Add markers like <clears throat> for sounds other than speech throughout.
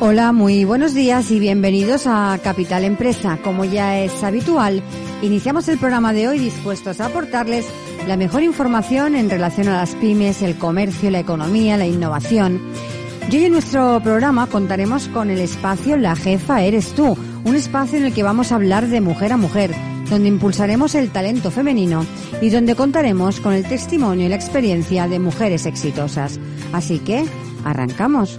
Hola, muy buenos días y bienvenidos a Capital Empresa. Como ya es habitual, iniciamos el programa de hoy dispuestos a aportarles la mejor información en relación a las pymes, el comercio, la economía, la innovación. Y hoy en nuestro programa contaremos con el espacio La Jefa Eres Tú, un espacio en el que vamos a hablar de mujer a mujer, donde impulsaremos el talento femenino y donde contaremos con el testimonio y la experiencia de mujeres exitosas. Así que, arrancamos.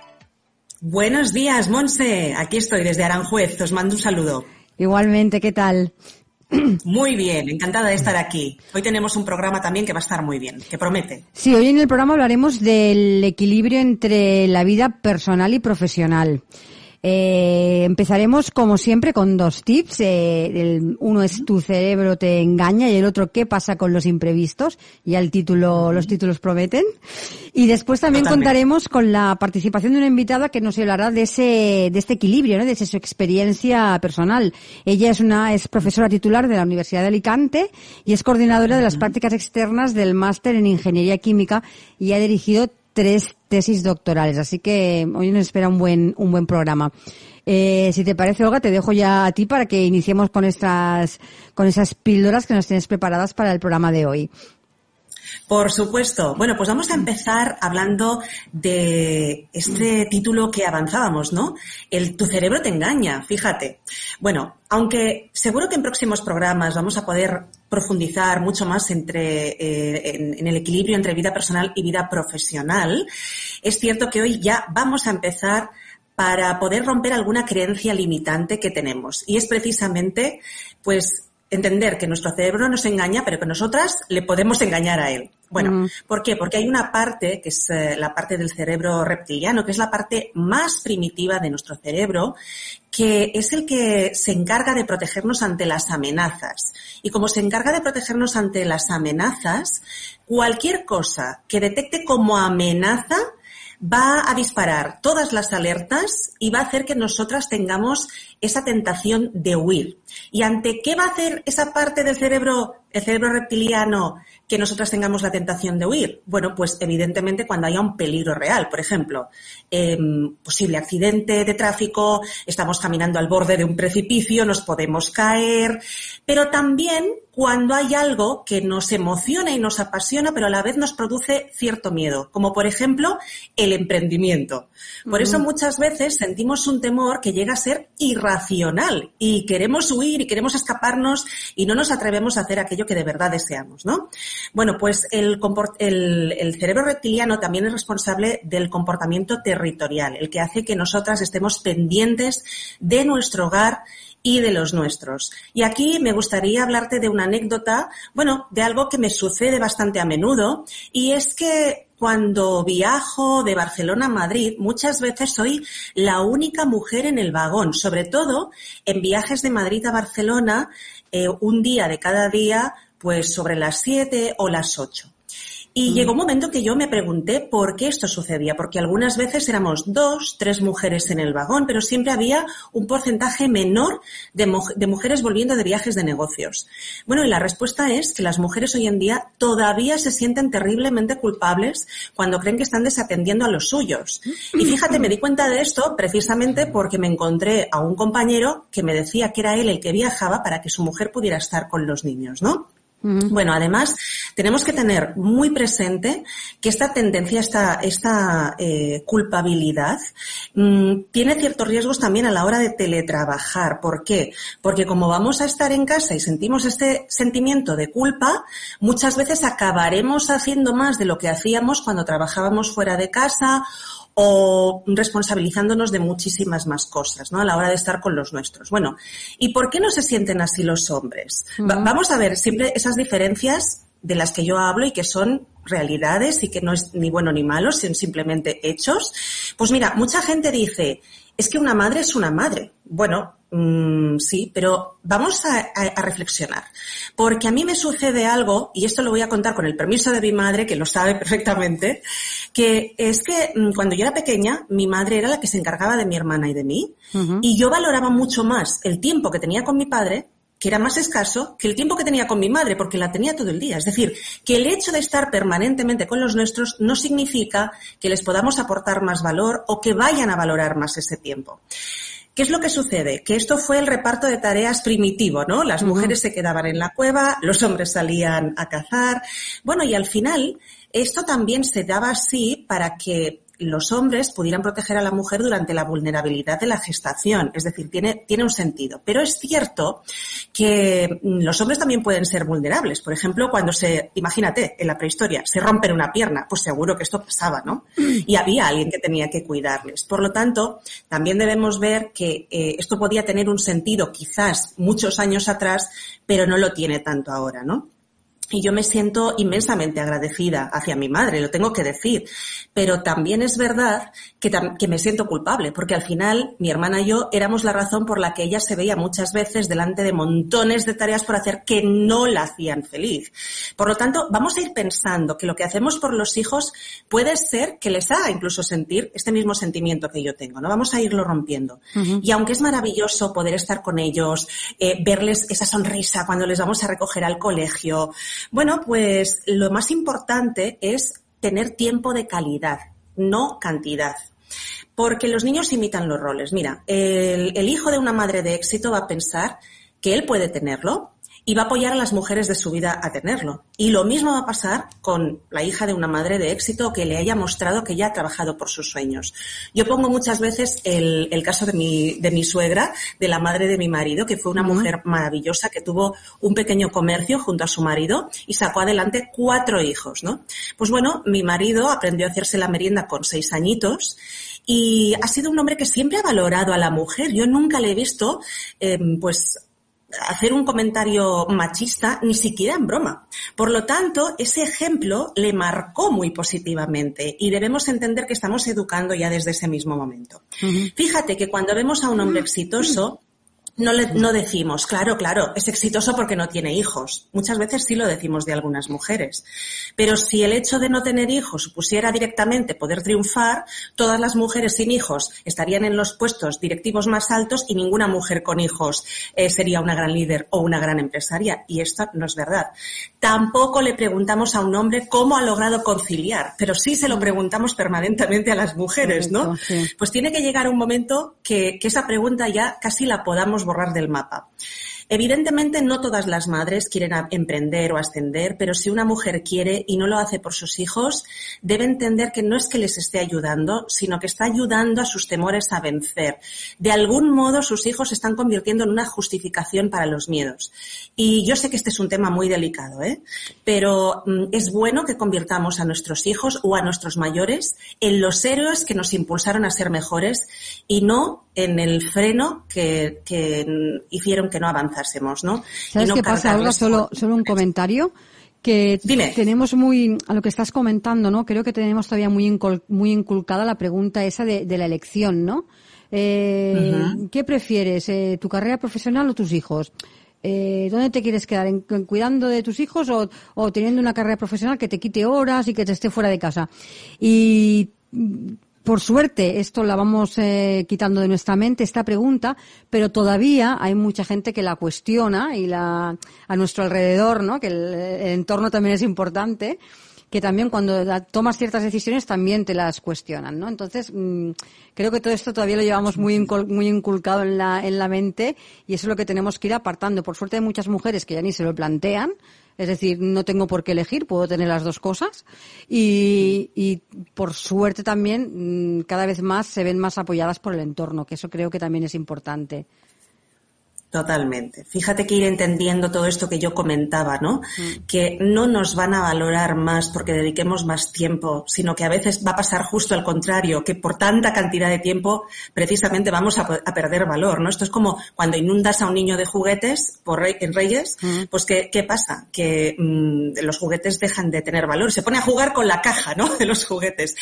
Buenos días, Monse. Aquí estoy desde Aranjuez. Os mando un saludo. Igualmente, ¿qué tal? Muy bien, encantada de estar aquí. Hoy tenemos un programa también que va a estar muy bien, que promete. Sí, hoy en el programa hablaremos del equilibrio entre la vida personal y profesional. Eh, empezaremos como siempre con dos tips. Eh, uno es tu cerebro te engaña y el otro qué pasa con los imprevistos. Ya el título, los títulos prometen. Y después también contaremos con la participación de una invitada que nos hablará de ese, de este equilibrio, ¿no? de su experiencia personal. Ella es una, es profesora titular de la Universidad de Alicante y es coordinadora de las prácticas externas del máster en Ingeniería Química y ha dirigido tres tesis doctorales, así que hoy nos espera un buen, un buen programa. Eh, si te parece, Olga, te dejo ya a ti para que iniciemos con estas, con esas píldoras que nos tienes preparadas para el programa de hoy. Por supuesto. Bueno, pues vamos a empezar hablando de este título que avanzábamos, ¿no? El tu cerebro te engaña, fíjate. Bueno, aunque seguro que en próximos programas vamos a poder profundizar mucho más entre, eh, en, en el equilibrio entre vida personal y vida profesional, es cierto que hoy ya vamos a empezar para poder romper alguna creencia limitante que tenemos. Y es precisamente, pues, entender que nuestro cerebro nos engaña, pero que nosotras le podemos engañar a él. Bueno, ¿por qué? Porque hay una parte, que es eh, la parte del cerebro reptiliano, que es la parte más primitiva de nuestro cerebro, que es el que se encarga de protegernos ante las amenazas. Y como se encarga de protegernos ante las amenazas, cualquier cosa que detecte como amenaza, va a disparar todas las alertas y va a hacer que nosotras tengamos esa tentación de huir. ¿Y ante qué va a hacer esa parte del cerebro, el cerebro reptiliano, que nosotras tengamos la tentación de huir? Bueno, pues evidentemente cuando haya un peligro real, por ejemplo, eh, posible accidente de tráfico, estamos caminando al borde de un precipicio, nos podemos caer, pero también cuando hay algo que nos emociona y nos apasiona, pero a la vez nos produce cierto miedo, como por ejemplo el emprendimiento. Por eso muchas veces sentimos un temor que llega a ser irracional y queremos huir y queremos escaparnos y no nos atrevemos a hacer aquello que de verdad deseamos, ¿no? Bueno, pues el, el, el cerebro reptiliano también es responsable del comportamiento territorial, el que hace que nosotras estemos pendientes de nuestro hogar y de los nuestros. Y aquí me gustaría hablarte de una anécdota, bueno, de algo que me sucede bastante a menudo, y es que cuando viajo de Barcelona a Madrid, muchas veces soy la única mujer en el vagón, sobre todo en viajes de Madrid a Barcelona, eh, un día de cada día, pues sobre las siete o las ocho. Y llegó un momento que yo me pregunté por qué esto sucedía, porque algunas veces éramos dos, tres mujeres en el vagón, pero siempre había un porcentaje menor de, de, mujeres volviendo de viajes de negocios. Bueno, y la respuesta es que las mujeres hoy en día todavía se sienten terriblemente culpables cuando creen que están desatendiendo a los suyos. Y fíjate, me di cuenta de esto precisamente porque me encontré a un compañero que me decía que era él el que viajaba para que su mujer pudiera estar con los niños, ¿no? Bueno, además, tenemos que tener muy presente que esta tendencia, esta, esta eh, culpabilidad, mmm, tiene ciertos riesgos también a la hora de teletrabajar. ¿Por qué? Porque como vamos a estar en casa y sentimos este sentimiento de culpa, muchas veces acabaremos haciendo más de lo que hacíamos cuando trabajábamos fuera de casa o responsabilizándonos de muchísimas más cosas, ¿no? A la hora de estar con los nuestros. Bueno, ¿y por qué no se sienten así los hombres? Uh -huh. vamos a ver siempre esas diferencias de las que yo hablo y que son realidades y que no es ni bueno ni malo, son simplemente hechos. Pues mira, mucha gente dice, es que una madre es una madre. Bueno, mmm, sí, pero vamos a, a, a, reflexionar. Porque a mí me sucede algo, y esto lo voy a contar con el permiso de mi madre, que lo sabe <laughs> perfectamente, que es que mmm, cuando yo era pequeña, mi madre era la que se encargaba de mi hermana y de mí, uh -huh. y yo valoraba mucho más el tiempo que tenía con mi padre que era más escaso que el tiempo que tenía con mi madre, porque la tenía todo el día. Es decir, que el hecho de estar permanentemente con los nuestros no significa que les podamos aportar más valor o que vayan a valorar más ese tiempo. ¿Qué es lo que sucede? Que esto fue el reparto de tareas primitivo, ¿no? Las mujeres uh -huh. se quedaban en la cueva, los hombres salían a cazar. Bueno, y al final, esto también se daba así para que los hombres pudieran proteger a la mujer durante la vulnerabilidad de la gestación. Es decir, tiene, tiene un sentido. Pero es cierto que mm, los hombres también pueden ser vulnerables. Por ejemplo, cuando se, imagínate, en la prehistoria, se rompen una pierna, pues seguro que esto pasaba, ¿no? <clears throat> Y había alguien que tenía que cuidarles. Por lo tanto, también debemos ver que eh, esto podía tener un sentido quizás muchos años atrás, pero no lo tiene tanto ahora, ¿no? Y yo me siento inmensamente agradecida hacia mi madre, lo tengo que decir. Pero también es verdad que, que, me siento culpable, porque al final mi hermana y yo éramos la razón por la que ella se veía muchas veces delante de montones de tareas por hacer que no la hacían feliz. Por lo tanto, vamos a ir pensando que lo que hacemos por los hijos puede ser que les haga incluso sentir este mismo sentimiento que yo tengo, ¿no? Vamos a irlo rompiendo. Uh -huh. Y aunque es maravilloso poder estar con ellos, eh, verles esa sonrisa cuando les vamos a recoger al colegio, bueno, pues lo más importante es tener tiempo de calidad, no cantidad. Porque los niños imitan los roles. Mira, el, el, hijo de una madre de éxito va a pensar que él puede tenerlo y va a apoyar a las mujeres de su vida a tenerlo. Y lo mismo va a pasar con la hija de una madre de éxito que le haya mostrado que ya ha trabajado por sus sueños. Yo pongo muchas veces el, el caso de mi, de mi suegra, de la madre de mi marido, que fue una uh -huh. mujer maravillosa que tuvo un pequeño comercio junto a su marido y sacó adelante cuatro hijos, ¿no? Pues bueno, mi marido aprendió a hacerse la merienda con seis añitos y ha sido un hombre que siempre ha valorado a la mujer. Yo nunca le he visto, eh, pues, hacer un comentario machista ni siquiera en broma. Por lo tanto, ese ejemplo le marcó muy positivamente y debemos entender que estamos educando ya desde ese mismo momento. Uh -huh. Fíjate que cuando vemos a un hombre exitoso, no, le, no decimos, claro, claro, es exitoso porque no tiene hijos. Muchas veces sí lo decimos de algunas mujeres. Pero si el hecho de no tener hijos supusiera directamente poder triunfar, todas las mujeres sin hijos estarían en los puestos directivos más altos y ninguna mujer con hijos eh, sería una gran líder o una gran empresaria. Y esto no es verdad. Tampoco le preguntamos a un hombre cómo ha logrado conciliar, pero sí se lo preguntamos permanentemente a las mujeres, ¿no? Pues tiene que llegar un momento que, que esa pregunta ya casi la podamos borrar del mapa. Evidentemente no todas las madres quieren emprender o ascender, pero si una mujer quiere y no lo hace por sus hijos, debe entender que no es que les esté ayudando, sino que está ayudando a sus temores a vencer. De algún modo sus hijos se están convirtiendo en una justificación para los miedos. Y yo sé que este es un tema muy delicado, ¿eh? pero mm, es bueno que convirtamos a nuestros hijos o a nuestros mayores en los héroes que nos impulsaron a ser mejores y no en el freno que, que hicieron que no ¿no? ¿Sabes no qué pasa, Olga? Solo, solo un comentario que Dime. tenemos muy, a lo que estás comentando, ¿no? Creo que tenemos todavía muy, incul, muy inculcada la pregunta esa de, de la elección, ¿no? Eh, uh -huh. ¿Qué prefieres, eh, tu carrera profesional o tus hijos? eh, ¿dónde te quieres quedar? ¿En, cuidando de tus hijos o, o, teniendo una carrera profesional que te quite horas y que te esté fuera de casa? Y por suerte, esto la vamos eh, quitando de nuestra mente, esta pregunta, pero todavía hay mucha gente que la cuestiona y la, a nuestro alrededor, ¿no? Que el, entorno también es importante que también cuando tomas ciertas decisiones también te las cuestionan, ¿no? Entonces, mm, creo que todo esto todavía lo llevamos muy, muy inculcado en la, en la mente y eso es lo que tenemos que ir apartando. Por suerte hay muchas mujeres que ya ni se lo plantean, es decir, no tengo por qué elegir, puedo tener las dos cosas. Y, por suerte también mm, cada vez más se ven más apoyadas por el entorno, que eso creo que también es importante. Totalmente. Fíjate que ir entendiendo todo esto que yo comentaba, ¿no? Mm. Que no nos van a valorar más porque dediquemos más tiempo, sino que a veces va a pasar justo al contrario, que por tanta cantidad de tiempo precisamente vamos a, perder valor, ¿no? Esto es como cuando inundas a un niño de juguetes por en Reyes, mm. pues ¿qué, ¿qué, pasa? Que mm, los juguetes dejan de tener valor, se pone a jugar con la caja, ¿no? <laughs> De los juguetes.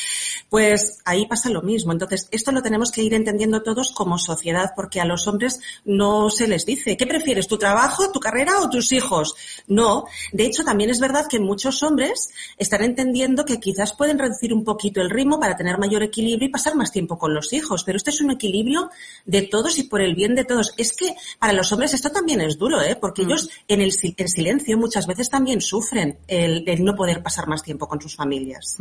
Pues ahí pasa lo mismo. Entonces, esto lo tenemos que ir entendiendo todos como sociedad porque a los hombres no se les dice, ¿qué prefieres, tu trabajo, tu carrera o tus hijos? No. De hecho, también es verdad que muchos hombres están entendiendo que quizás pueden reducir un poquito el ritmo para tener mayor equilibrio y pasar más tiempo con los hijos. Pero este es un equilibrio de todos y por el bien de todos. Es que para los hombres esto también es duro, ¿eh? Porque mm. ellos en el silencio muchas veces también sufren el, no poder pasar más tiempo con sus familias.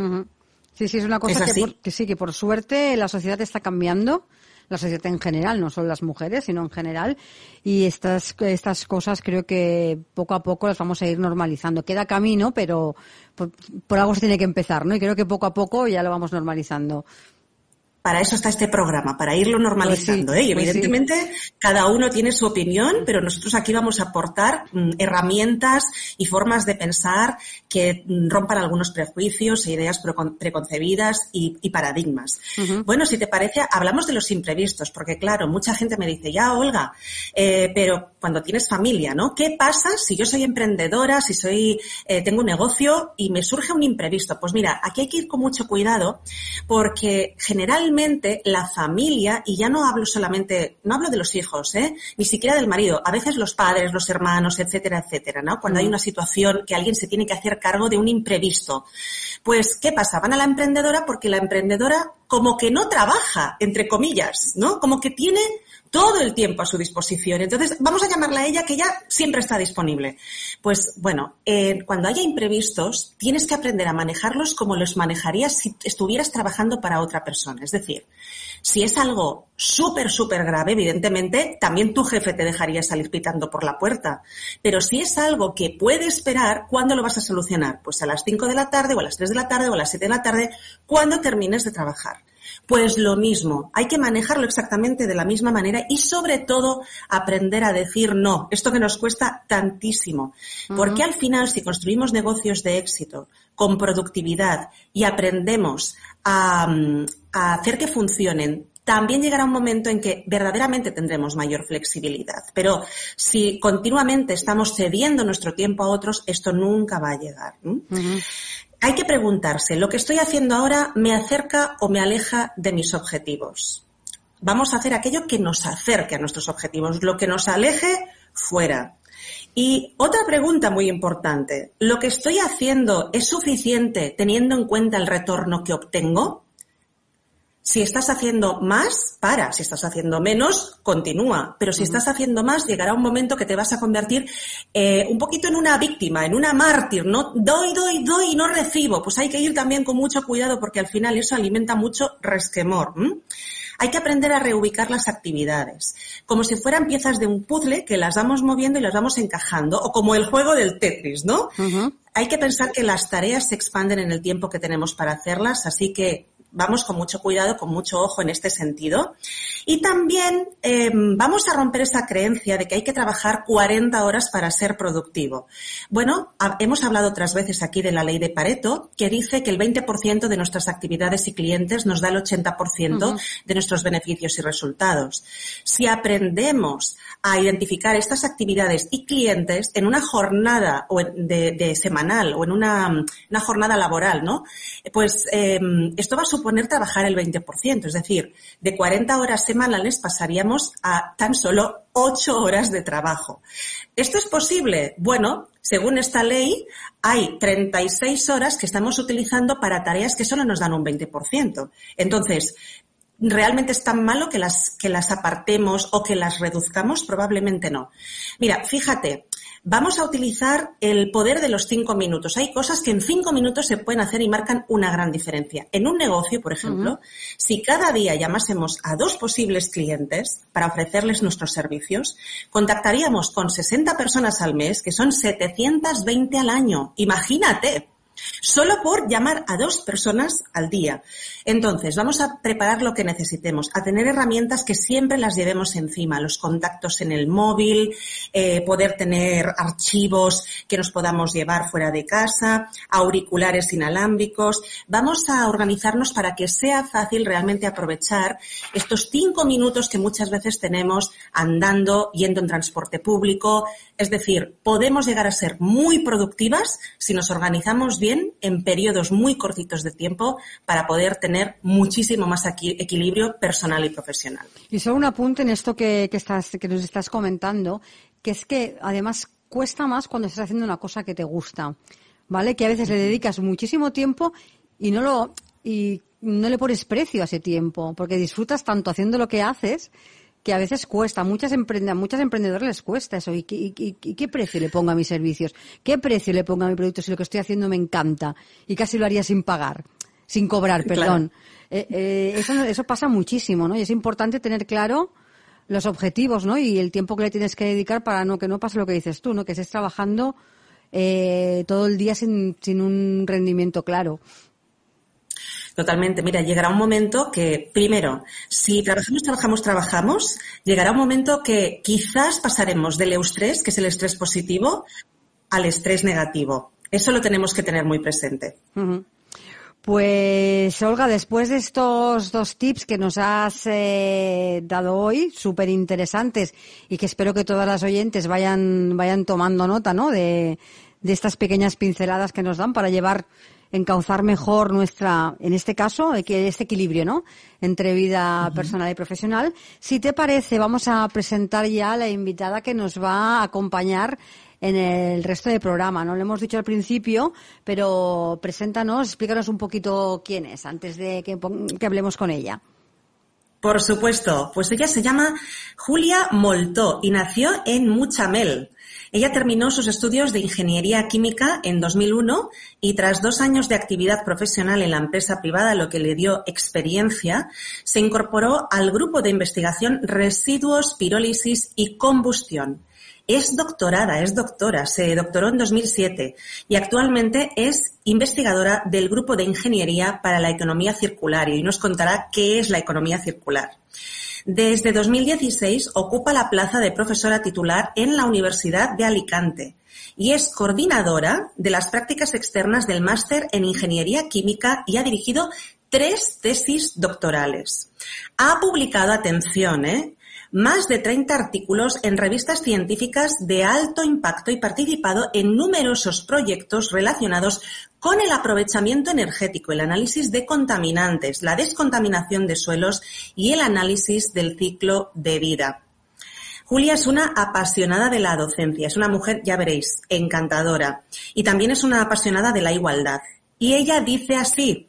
Sí, sí, es una cosa que, que, sí, que por suerte la sociedad está cambiando la sociedad en general, no solo las mujeres, sino en general. Y estas, estas cosas creo que poco a poco las vamos a ir normalizando. Queda camino, pero por, por algo se tiene que empezar, ¿no? Y creo que poco a poco ya lo vamos normalizando para eso está este programa, para irlo normalizando. Pues ¿eh? Y pues evidentemente cada uno tiene su opinión, pero nosotros aquí vamos a aportar mm, herramientas y formas de pensar que mm, rompan algunos prejuicios e ideas preconcebidas y, paradigmas. Bueno, si te parece, hablamos de los imprevistos, porque claro, mucha gente me dice, ya, Olga, eh, pero cuando tienes familia, ¿no? ¿Qué pasa si yo soy emprendedora, si soy, eh, tengo un negocio y me surge un imprevisto? Pues mira, aquí hay que ir con mucho cuidado porque generalmente la familia, y ya no hablo solamente, no hablo de los hijos, ¿eh? ni siquiera del marido, a veces los padres, los hermanos, etcétera, etcétera, ¿no? Cuando hay una situación que alguien se tiene que hacer cargo de un imprevisto. Pues, ¿qué pasa? Van a la emprendedora porque la emprendedora como que no trabaja, entre comillas, ¿no? Como que tiene todo el tiempo a su disposición. Entonces, vamos a llamarla a ella que ya siempre está disponible. Pues bueno, eh, cuando haya imprevistos, tienes que aprender a manejarlos como los manejarías si estuvieras trabajando para otra persona. Es decir, si es algo súper, súper grave, evidentemente, también tu jefe te dejaría salir pitando por la puerta. Pero si es algo que puede esperar, ¿cuándo lo vas a solucionar? Pues a las 5 de la tarde o a las 3 de la tarde o a las 7 de la tarde, cuando termines de trabajar. Pues lo mismo, hay que manejarlo exactamente de la misma manera y sobre todo aprender a decir no, esto que nos cuesta tantísimo. Porque al final, si construimos negocios de éxito con productividad y aprendemos a, a hacer que funcionen también llegará un momento en que verdaderamente tendremos mayor flexibilidad. Pero si continuamente estamos cediendo nuestro tiempo a otros, esto nunca va a llegar hay que preguntarse, ¿lo que estoy haciendo ahora me acerca o me aleja de mis objetivos? Vamos a hacer aquello que nos acerque a nuestros objetivos, lo que nos aleje fuera. Y otra pregunta muy importante, ¿lo que estoy haciendo es suficiente teniendo en cuenta el retorno que obtengo? Si estás haciendo más, para. Si estás haciendo menos, continúa. Pero si estás haciendo más, llegará un momento que te vas a convertir eh, un poquito en una víctima, en una mártir, ¿no? Doy, doy, doy y no recibo. Pues hay que ir también con mucho cuidado porque al final eso alimenta mucho resquemor. Hay que aprender a reubicar las actividades, como si fueran piezas de un puzzle que las vamos moviendo y las vamos encajando, o como el juego del Tetris, ¿no? Hay que pensar que las tareas se expanden en el tiempo que tenemos para hacerlas, así que vamos con mucho cuidado, con mucho ojo en este sentido. Y también eh, vamos a romper esa creencia de que hay que trabajar 40 horas para ser productivo. Bueno, hemos hablado otras veces aquí de la ley de Pareto, que dice que el 20% de nuestras actividades y clientes nos da el 80% de nuestros beneficios y resultados. Si aprendemos a identificar estas actividades y clientes en una jornada o de, semanal o en una, jornada laboral, ¿no? Pues eh, esto va a suponer trabajar el 20%, es decir, de 40 horas semanales pasaríamos a tan solo 8 horas de trabajo. ¿Esto es posible? Bueno, según esta ley, hay 36 horas que estamos utilizando para tareas que solo nos dan un 20%. Entonces, ¿realmente es tan malo que las, que las apartemos o que las reduzcamos? Probablemente no. Mira, fíjate, Vamos a utilizar el poder de los cinco minutos. Hay cosas que en cinco minutos se pueden hacer y marcan una gran diferencia. En un negocio, por ejemplo, si cada día llamásemos a dos posibles clientes para ofrecerles nuestros servicios, contactaríamos con 60 personas al mes, que son 720 al año. Imagínate solo por llamar a dos personas al día. Entonces, vamos a preparar lo que necesitemos, a tener herramientas que siempre las llevemos encima, los contactos en el móvil, eh, poder tener archivos que nos podamos llevar fuera de casa, auriculares inalámbricos. Vamos a organizarnos para que sea fácil realmente aprovechar estos cinco minutos que muchas veces tenemos andando, yendo en transporte público. Es decir, podemos llegar a ser muy productivas si nos organizamos bien en periodos muy cortitos de tiempo para poder tener muchísimo más equilibrio personal y profesional. Y solo un apunte en esto que, estás, que nos estás comentando, que es que además cuesta más cuando estás haciendo una cosa que te gusta, ¿vale? Que a veces le dedicas muchísimo tiempo y no lo, y no le pones precio a ese tiempo, porque disfrutas tanto haciendo lo que haces que a veces cuesta, muchas a muchas emprendedoras les cuesta eso. ¿Y, qué precio le pongo a mis servicios? ¿Qué precio le pongo a mi producto si lo que estoy haciendo me encanta? Y casi lo haría sin pagar, sin cobrar, perdón. Eh, eh, eso, eso pasa muchísimo, ¿no? Y es importante tener claro los objetivos, ¿no? Y el tiempo que le tienes que dedicar para no que no pase lo que dices tú, ¿no? Que estés trabajando eh, todo el día sin, sin un rendimiento claro. Totalmente. Mira, llegará un momento que, primero, si trabajamos, trabajamos, trabajamos, llegará un momento que quizás pasaremos del eustrés, que es el estrés positivo, al estrés negativo. Eso lo tenemos que tener muy presente. Pues Olga, después de estos dos tips que nos has eh, dado hoy, súper interesantes y que espero que todas las oyentes vayan, vayan tomando nota, ¿no? De, de estas pequeñas pinceladas que nos dan para llevar encauzar mejor nuestra, en este caso, este equilibrio, ¿no? Entre vida personal y profesional. Si te parece, vamos a presentar ya a la invitada que nos va a acompañar en el resto del programa. No lo hemos dicho al principio, pero preséntanos, explícanos un poquito quién es antes de que, que hablemos con ella. Por supuesto, pues ella se llama Julia Moltó y nació en Muchamel, ella terminó sus estudios de ingeniería química en 2001 y tras dos años de actividad profesional en la empresa privada, lo que le dio experiencia, se incorporó al grupo de investigación Residuos, Pirólisis y Combustión. Es doctorada, es doctora, se doctoró en 2007 y actualmente es investigadora del Grupo de Ingeniería para la Economía Circular y nos contará qué es la economía circular. Desde 2016 ocupa la plaza de profesora titular en la Universidad de Alicante y es coordinadora de las prácticas externas del máster en Ingeniería Química y ha dirigido tres tesis doctorales. Ha publicado, atención, ¿eh? Más de 30 artículos en revistas científicas de alto impacto y participado en numerosos proyectos relacionados con el aprovechamiento energético, el análisis de contaminantes, la descontaminación de suelos y el análisis del ciclo de vida. Julia es una apasionada de la docencia, es una mujer, ya veréis, encantadora y también es una apasionada de la igualdad. Y ella dice así,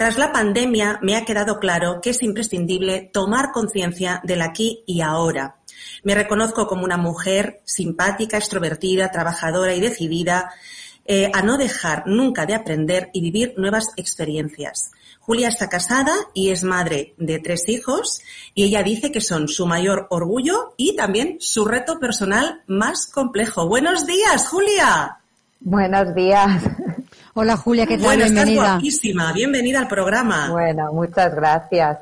tras la pandemia me ha quedado claro que es imprescindible tomar conciencia del aquí y ahora. Me reconozco como una mujer simpática, extrovertida, trabajadora y decidida eh, a no dejar nunca de aprender y vivir nuevas experiencias. Julia está casada y es madre de tres hijos y ella dice que son su mayor orgullo y también su reto personal más complejo. Buenos días, Julia. Buenos días. Hola Julia, ¿qué tal? Bueno, bienvenida. Estás guapísima, bienvenida al programa. Bueno, muchas gracias.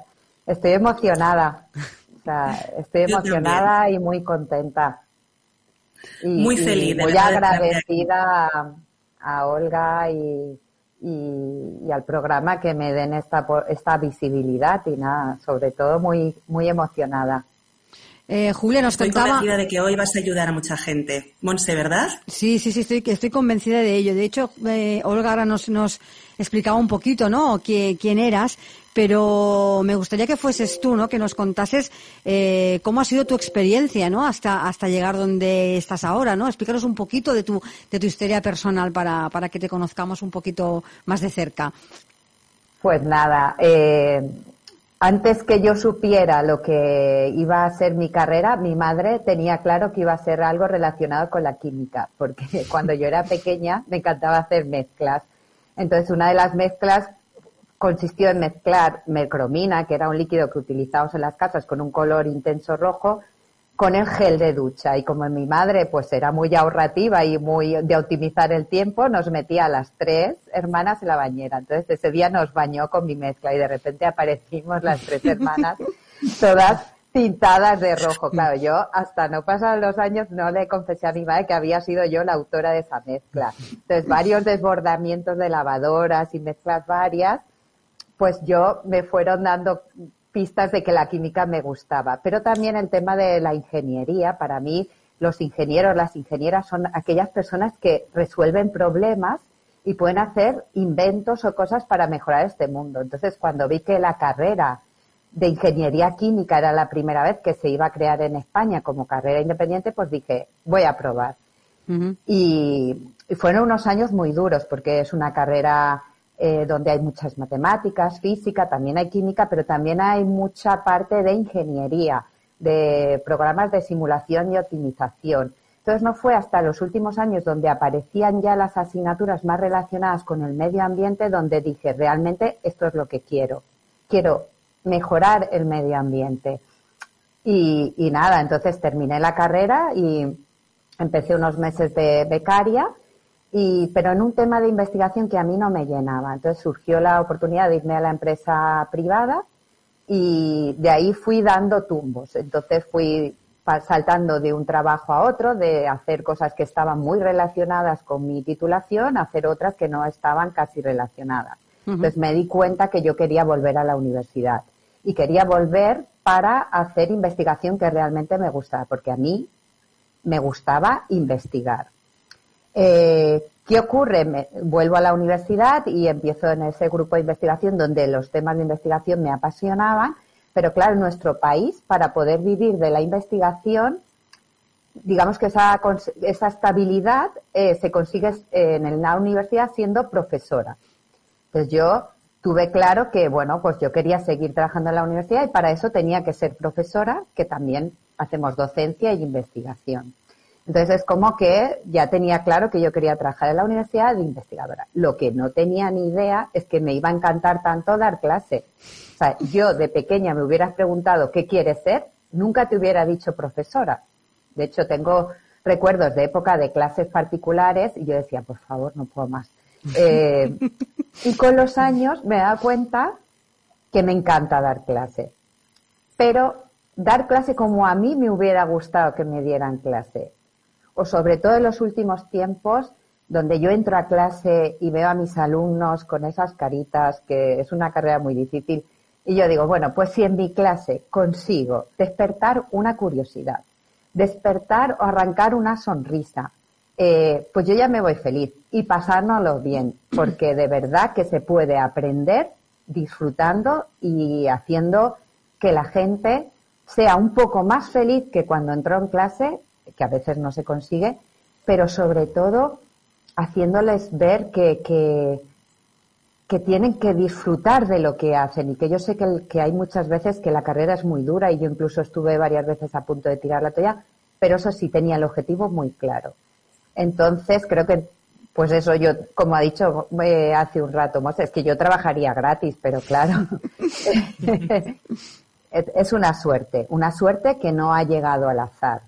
Estoy emocionada. estoy emocionada y muy contenta. muy feliz. muy agradecida a, Olga y, y, al programa que me den esta, esta visibilidad y nada, sobre todo muy, muy emocionada. Eh, Julia nos estoy contaba. convencida de que hoy vas a ayudar a mucha gente. Monse, ¿verdad? Sí, sí, sí, estoy, estoy convencida de ello. De hecho, eh, Olga ahora nos, nos explicaba un poquito, ¿no? quién eras, pero me gustaría que fueses tú, ¿no? Que nos contases eh, cómo ha sido tu experiencia, ¿no? Hasta, hasta llegar donde estás ahora, ¿no? Explícanos un poquito de tu, de tu historia personal para, para que te conozcamos un poquito más de cerca. Pues nada, eh, antes que yo supiera lo que iba a ser mi carrera, mi madre tenía claro que iba a ser algo relacionado con la química, porque <laughs> cuando yo era pequeña me encantaba hacer mezclas. Entonces, una de las mezclas consistió en mezclar mercromina, que era un líquido que utilizábamos en las casas con un color intenso rojo, con el gel de ducha. Y como mi madre pues era muy ahorrativa y muy de optimizar el tiempo, nos metía a las tres hermanas en la bañera. Entonces ese día nos bañó con mi mezcla y de repente aparecimos las tres hermanas <laughs> todas tintadas de rojo. Claro, yo hasta no pasaron los años no le confesé a mi madre que había sido yo la autora de esa mezcla. Entonces varios desbordamientos de lavadoras y mezclas varias, pues yo me fueron dando pistas de que la química me gustaba. Pero también el tema de la ingeniería, para mí los ingenieros, las ingenieras son aquellas personas que resuelven problemas y pueden hacer inventos o cosas para mejorar este mundo. Entonces, cuando vi que la carrera de ingeniería química era la primera vez que se iba a crear en España como carrera independiente, pues dije, voy a probar. y fueron unos años muy duros porque es una carrera eh, donde hay muchas matemáticas, física, también hay química, pero también hay mucha parte de ingeniería, de programas de simulación y optimización. Entonces no fue hasta los últimos años donde aparecían ya las asignaturas más relacionadas con el medio ambiente donde dije, realmente esto es lo que quiero. Quiero mejorar el medio ambiente. Y, y nada, entonces terminé la carrera y empecé unos meses de becaria y, pero en un tema de investigación que a mí no me llenaba. Entonces surgió la oportunidad de irme a la empresa privada y de ahí fui dando tumbos. Entonces fui saltando de un trabajo a otro, de hacer cosas que estaban muy relacionadas con mi titulación, a hacer otras que no estaban casi relacionadas. Entonces me di cuenta que yo quería volver a la universidad y quería volver para hacer investigación que realmente me gustaba, porque a mí me gustaba investigar. Eh, ¿Qué ocurre? Me, vuelvo a la universidad y empiezo en ese grupo de investigación donde los temas de investigación me apasionaban, pero claro, en nuestro país, para poder vivir de la investigación, digamos que esa, estabilidad eh, se consigue en la universidad siendo profesora. Entonces yo tuve claro que, bueno, pues yo quería seguir trabajando en la universidad y para eso tenía que ser profesora, que también hacemos docencia y investigación. Entonces es como que ya tenía claro que yo quería trabajar en la universidad de investigadora. Lo que no tenía ni idea es que me iba a encantar tanto dar clase. O sea, yo de pequeña me hubieras preguntado qué quieres ser, nunca te hubiera dicho profesora. De hecho, tengo recuerdos de época de clases particulares y yo decía, por favor, no puedo más. <laughs> Eh, y con los años me he dado cuenta que me encanta dar clase. Pero dar clase como a mí me hubiera gustado que me dieran clase o sobre todo en los últimos tiempos, donde yo entro a clase y veo a mis alumnos con esas caritas, que es una carrera muy difícil, y yo digo, bueno, pues si en mi clase consigo despertar una curiosidad, despertar o arrancar una sonrisa, eh, pues yo ya me voy feliz y pasárnoslo bien, <clears throat> porque de verdad que se puede aprender disfrutando y haciendo que la gente sea un poco más feliz que cuando entró en clase que a veces no se consigue, pero sobre todo haciéndoles ver que, que, tienen que disfrutar de lo que hacen y que yo sé que, que, hay muchas veces que la carrera es muy dura y yo incluso estuve varias veces a punto de tirar la toalla, pero eso sí tenía el objetivo muy claro. Entonces creo que, pues eso yo, como ha dicho eh, hace un rato, es que yo trabajaría gratis, pero claro, <laughs> es una suerte, una suerte que no ha llegado al azar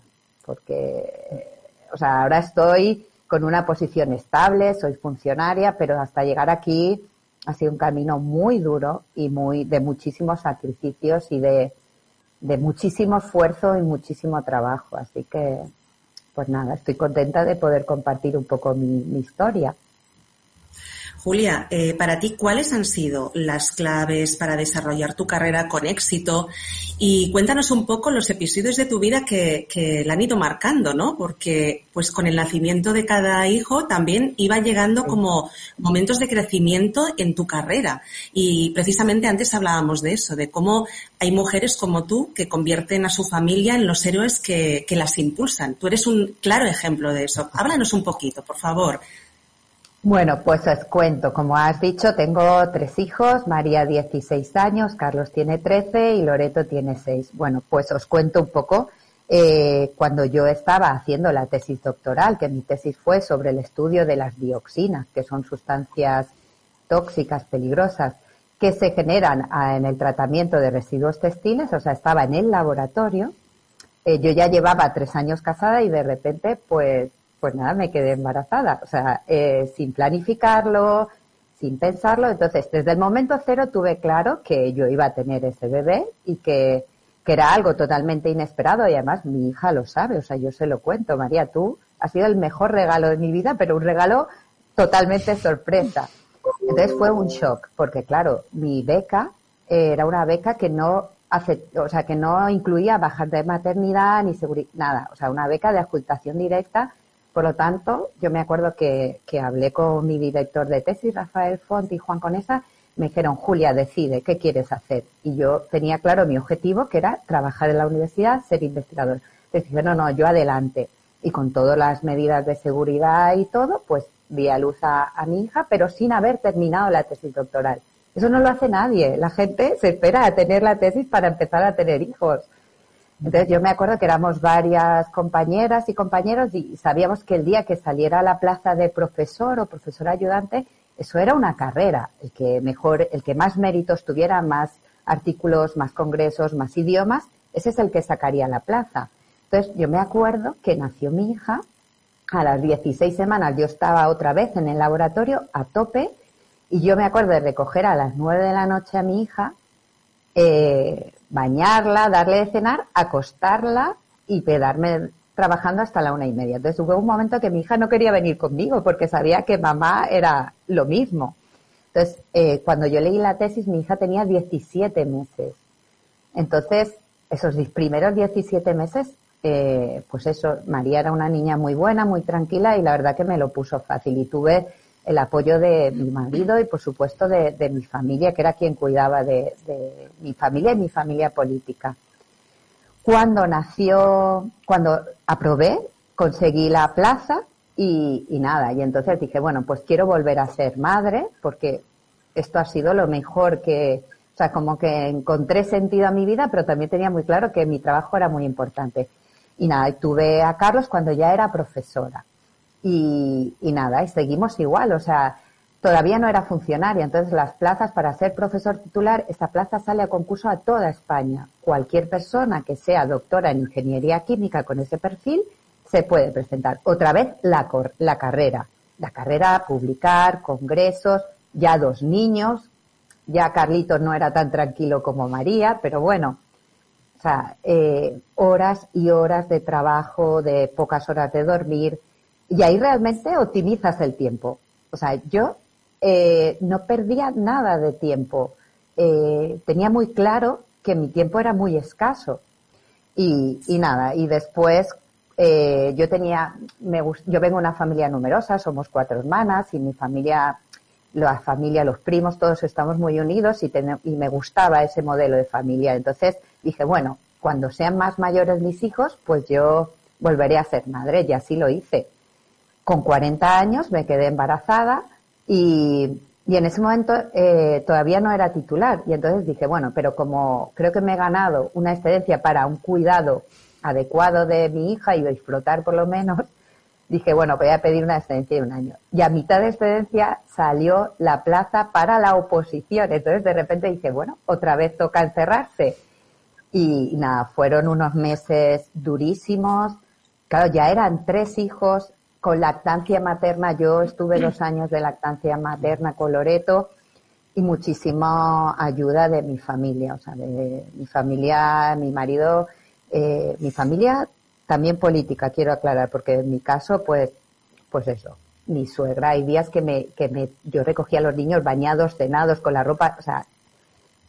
porque, o sea, ahora estoy con una posición estable, soy funcionaria, pero hasta llegar aquí ha sido un camino muy duro y muy de muchísimos sacrificios y de, muchísimo esfuerzo y muchísimo trabajo. Así que, pues nada, estoy contenta de poder compartir un poco mi historia. Julia, eh, para ti, ¿cuáles han sido las claves para desarrollar tu carrera con éxito? Y cuéntanos un poco los episodios de tu vida que, que la han ido marcando, ¿no? Porque, pues, con el nacimiento de cada hijo también iba llegando como momentos de crecimiento en tu carrera. Y precisamente antes hablábamos de eso, de cómo hay mujeres como tú que convierten a su familia en los héroes que, que las impulsan. Tú eres un claro ejemplo de eso. Háblanos un poquito, por favor. Bueno, pues os cuento. Como has dicho, tengo tres hijos. María 16 años, Carlos tiene 13 y Loreto tiene 6. Bueno, pues os cuento un poco. Eh, cuando yo estaba haciendo la tesis doctoral, que mi tesis fue sobre el estudio de las dioxinas, que son sustancias tóxicas, peligrosas, que se generan ah, en el tratamiento de residuos textiles, o sea, estaba en el laboratorio. Eh, yo ya llevaba tres años casada y de repente, pues, pues nada, me quedé embarazada. O sea, eh, sin planificarlo, sin pensarlo. Entonces, desde el momento cero tuve claro que yo iba a tener ese bebé y que, que era algo totalmente inesperado. Y además, mi hija lo sabe. O sea, yo se lo cuento. María, tú has sido el mejor regalo de mi vida, pero un regalo totalmente sorpresa. Entonces fue un shock, porque claro, mi beca era una beca que no hace, o sea, que no incluía bajar de maternidad ni seguridad, nada. O sea, una beca de ocultación directa por lo tanto, yo me acuerdo que, hablé con mi director de tesis, Rafael Font y Juan Conesa, me dijeron, Julia, decide, ¿qué quieres hacer? Y yo tenía claro mi objetivo, que era trabajar en la universidad, ser investigador. Entonces no, no, yo adelante. Y con todas las medidas de seguridad y todo, pues di a luz a, a mi hija, pero sin haber terminado la tesis doctoral. Eso no lo hace nadie. La gente se espera a tener la tesis para empezar a tener hijos. Entonces yo me acuerdo que éramos varias compañeras y compañeros y sabíamos que el día que saliera a la plaza de profesor o profesor ayudante, eso era una carrera. El que mejor, el que más méritos tuviera, más artículos, más congresos, más idiomas, ese es el que sacaría la plaza. Entonces yo me acuerdo que nació mi hija, a las 16 semanas yo estaba otra vez en el laboratorio a tope y yo me acuerdo de recoger a las 9 de la noche a mi hija, eh, bañarla, darle de cenar, acostarla y quedarme trabajando hasta la una y media. Entonces hubo un momento que mi hija no quería venir conmigo porque sabía que mamá era lo mismo. Entonces, eh, cuando yo leí la tesis, mi hija tenía 17 meses. Entonces, esos primeros 17 meses, eh, pues eso, María era una niña muy buena, muy tranquila y la verdad que me lo puso fácil. Y tuve el apoyo de mi marido y, por supuesto, de, mi familia, que era quien cuidaba de, mi familia y mi familia política. Cuando nació, cuando aprobé, conseguí la plaza y, nada, y entonces dije, bueno, pues quiero volver a ser madre porque esto ha sido lo mejor que, o sea, como que encontré sentido a mi vida, pero también tenía muy claro que mi trabajo era muy importante. Y nada, tuve a Carlos cuando ya era profesora. Y, nada, y seguimos igual, o sea, todavía no era funcionaria. Entonces, las plazas para ser profesor titular, esta plaza sale a concurso a toda España. Cualquier persona que sea doctora en ingeniería química con ese perfil se puede presentar. Otra vez, la, la carrera. La carrera, publicar, congresos, ya dos niños. Ya Carlitos no era tan tranquilo como María, pero bueno, o sea, eh, horas y horas de trabajo, de pocas horas de dormir, y ahí realmente optimizas el tiempo. O sea, yo eh, no perdía nada de tiempo. Eh, tenía muy claro que mi tiempo era muy escaso. Y, y nada, y después eh, yo tenía, me, yo vengo de una familia numerosa, somos cuatro hermanas y mi familia, la familia, los primos, todos estamos muy unidos y, y me gustaba ese modelo de familia. Entonces dije, bueno, cuando sean más mayores mis hijos, pues yo volveré a ser madre y así lo hice con 40 años me quedé embarazada y, en ese momento eh, todavía no era titular. Y entonces dije, bueno, pero como creo que me he ganado una excedencia para un cuidado adecuado de mi hija y disfrutar por lo menos, <laughs> dije, bueno, voy a pedir una excedencia de un año. Y a mitad de excedencia salió la plaza para la oposición. Entonces de repente dije, bueno, otra vez toca encerrarse. Y nada, fueron unos meses durísimos. Claro, ya eran tres hijos, con lactancia materna, yo estuve dos <clears throat> años de lactancia materna con Loreto y muchísima ayuda de mi familia, o sea, de mi familia, mi marido, eh, mi familia también política, quiero aclarar, porque en mi caso, pues, pues eso, mi suegra. Hay días que me, que me, yo recogía a los niños bañados, cenados, con la ropa, o sea,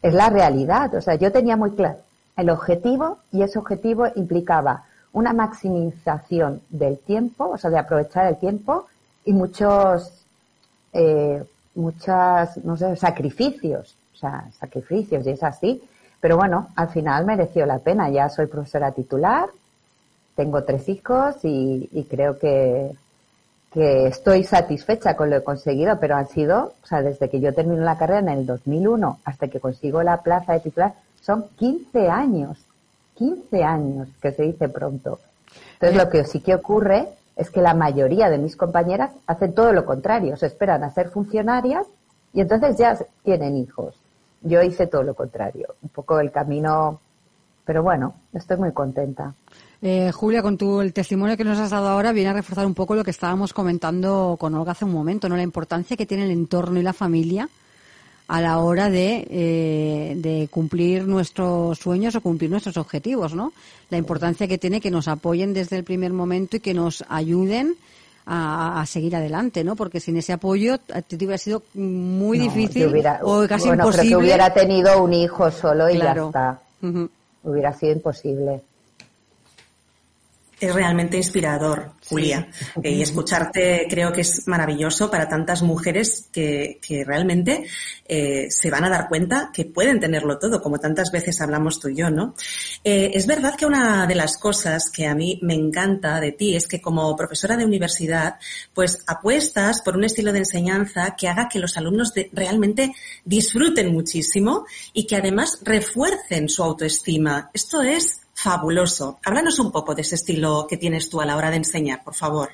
es la realidad. O sea, yo tenía muy claro el objetivo y ese objetivo implicaba una maximización del tiempo, o sea, de aprovechar el tiempo y muchos, eh, muchas, no sé, sacrificios, o sea, sacrificios y es así. Pero bueno, al final mereció la pena. Ya soy profesora titular, tengo tres hijos y, y creo que, que estoy satisfecha con lo que he conseguido, pero han sido, o sea, desde que yo termino la carrera en el 2001 hasta que consigo la plaza de titular, son 15 años. 15 años, que se dice pronto. Entonces, lo que sí que ocurre es que la mayoría de mis compañeras hacen todo lo contrario, se esperan a ser funcionarias y entonces ya tienen hijos. Yo hice todo lo contrario, un poco el camino, pero bueno, estoy muy contenta. Eh, Julia, con tu el testimonio que nos has dado ahora viene a reforzar un poco lo que estábamos comentando con Olga hace un momento, ¿no? La importancia que tiene el entorno y la familia a la hora de, eh, de cumplir nuestros sueños o cumplir nuestros objetivos, ¿no? La importancia que tiene que nos apoyen desde el primer momento y que nos ayuden a, seguir adelante, ¿no? Porque sin ese apoyo te hubiera sido muy difícil o casi imposible. que hubiera tenido un hijo solo y ya está. Hubiera sido imposible es realmente inspirador, Julia. <laughs> Eh, y escucharte creo que es maravilloso para tantas mujeres que, que realmente eh, se van a dar cuenta que pueden tenerlo todo, como tantas veces hablamos tú y yo, ¿no? Eh, es verdad que una de las cosas que a mí me encanta de ti es que como profesora de universidad, pues apuestas por un estilo de enseñanza que haga que los alumnos realmente disfruten muchísimo y que además refuercen su autoestima. Esto es fabuloso. Háblanos un poco de ese estilo que tienes tú a la hora de enseñar, por favor.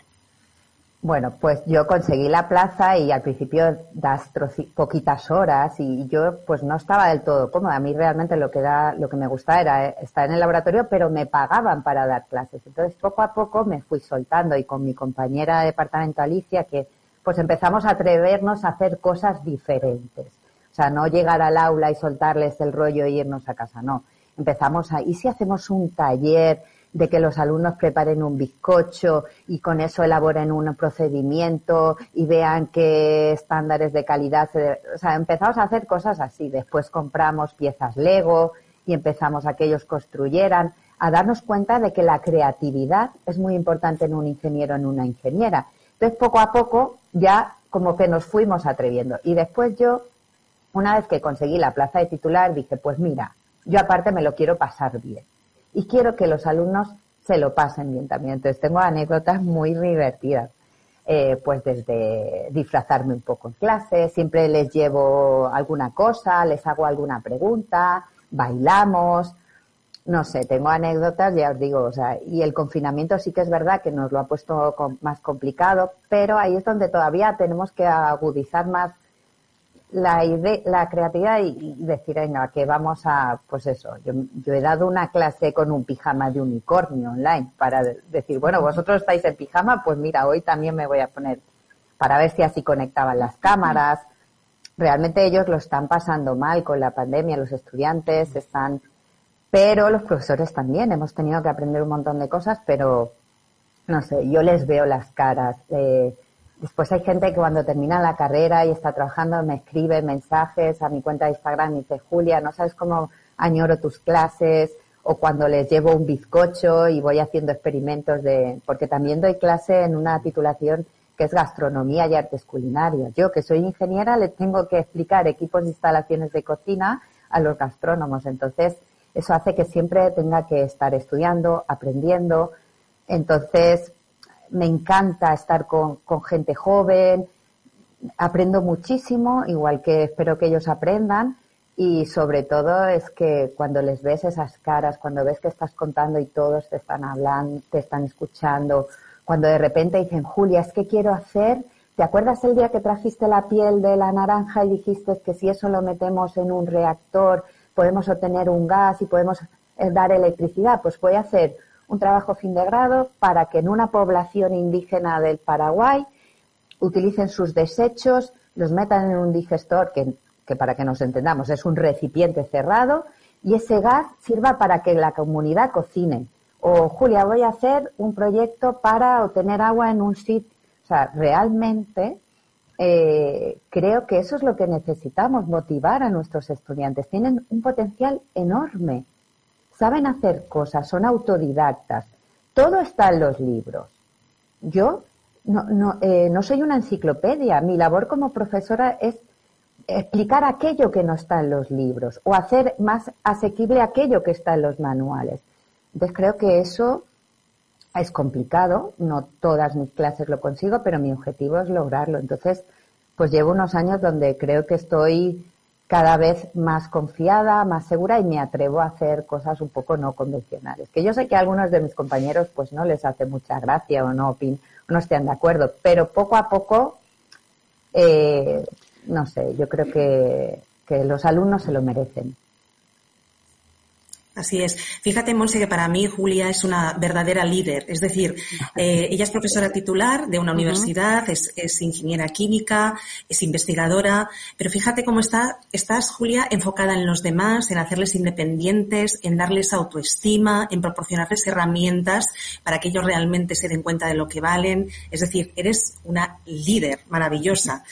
Bueno, pues yo conseguí la plaza y al principio das poquitas horas y yo pues no estaba del todo cómoda. A mí realmente lo que da, lo que me gustaba era estar en el laboratorio, pero me pagaban para dar clases. Entonces poco a poco me fui soltando y con mi compañera de departamento Alicia que pues empezamos a atrevernos a hacer cosas diferentes. O sea, no llegar al aula y soltarles el rollo e irnos a casa, no empezamos a, ¿y si hacemos un taller de que los alumnos preparen un bizcocho y con eso elaboren un procedimiento y vean qué estándares de calidad se, o sea, empezamos a hacer cosas así. Después compramos piezas Lego y empezamos a que ellos construyeran, a darnos cuenta de que la creatividad es muy importante en un ingeniero, en una ingeniera. Entonces, poco a poco ya como que nos fuimos atreviendo. Y después yo, una vez que conseguí la plaza de titular, dije, pues mira, yo aparte me lo quiero pasar bien. Y quiero que los alumnos se lo pasen bien también. Entonces tengo anécdotas muy divertidas. Eh, pues desde disfrazarme un poco en clase, siempre les llevo alguna cosa, les hago alguna pregunta, bailamos, no sé, tengo anécdotas, ya os digo, o sea, y el confinamiento sí que es verdad que nos lo ha puesto más complicado, pero ahí es donde todavía tenemos que agudizar más la idea, la creatividad y, decir, venga, que vamos a, pues eso, yo, yo, he dado una clase con un pijama de unicornio online para decir, bueno, vosotros estáis en pijama, pues mira, hoy también me voy a poner para ver si así conectaban las cámaras. Realmente ellos lo están pasando mal con la pandemia, los estudiantes están, pero los profesores también, hemos tenido que aprender un montón de cosas, pero no sé, yo les veo las caras. Eh, Después hay gente que cuando termina la carrera y está trabajando me escribe mensajes a mi cuenta de Instagram y dice, Julia, no sabes cómo añoro tus clases o cuando les llevo un bizcocho y voy haciendo experimentos de, porque también doy clase en una titulación que es gastronomía y artes culinarias. Yo, que soy ingeniera, le tengo que explicar equipos de instalaciones de cocina a los gastrónomos. Entonces, eso hace que siempre tenga que estar estudiando, aprendiendo. Entonces, me encanta estar con, gente joven, aprendo muchísimo, igual que espero que ellos aprendan. Y sobre todo es que cuando les ves esas caras, cuando ves que estás contando y todos te están hablando, te están escuchando, cuando de repente dicen, Julia, es que quiero hacer, ¿te acuerdas el día que trajiste la piel de la naranja y dijiste que si eso lo metemos en un reactor podemos obtener un gas y podemos eh, dar electricidad? Pues voy a hacer un trabajo fin de grado para que en una población indígena del Paraguay utilicen sus desechos, los metan en un digestor que, para que nos entendamos es un recipiente cerrado y ese gas sirva para que la comunidad cocine. O Julia, voy a hacer un proyecto para obtener agua en un sitio, o O sea, realmente eh, creo que eso es lo que necesitamos, motivar a nuestros estudiantes. Tienen un potencial enorme, saben hacer cosas, son autodidactas. Todo está en los libros. Yo no, no, eh, no soy una enciclopedia. Mi labor como profesora es explicar aquello que no está en los libros o hacer más asequible aquello que está en los manuales. Entonces creo que eso es complicado, no todas mis clases lo consigo, pero mi objetivo es lograrlo. Entonces, pues llevo unos años donde creo que estoy cada vez más confiada, más segura y me atrevo a hacer cosas un poco no convencionales. Que yo sé que a algunos de mis compañeros pues no les hace mucha gracia o no opin, no estén de acuerdo, pero poco a poco, eh, no sé, yo creo que, que los alumnos se lo merecen. Así es. Fíjate, Monse, que para mí Julia es una verdadera líder. Es decir, eh, ella es profesora titular de una universidad, es, ingeniera química, es investigadora, pero fíjate cómo está, estás, Julia, enfocada en los demás, en hacerles independientes, en darles autoestima, en proporcionarles herramientas para que ellos realmente se den cuenta de lo que valen. Es decir, eres una líder maravillosa.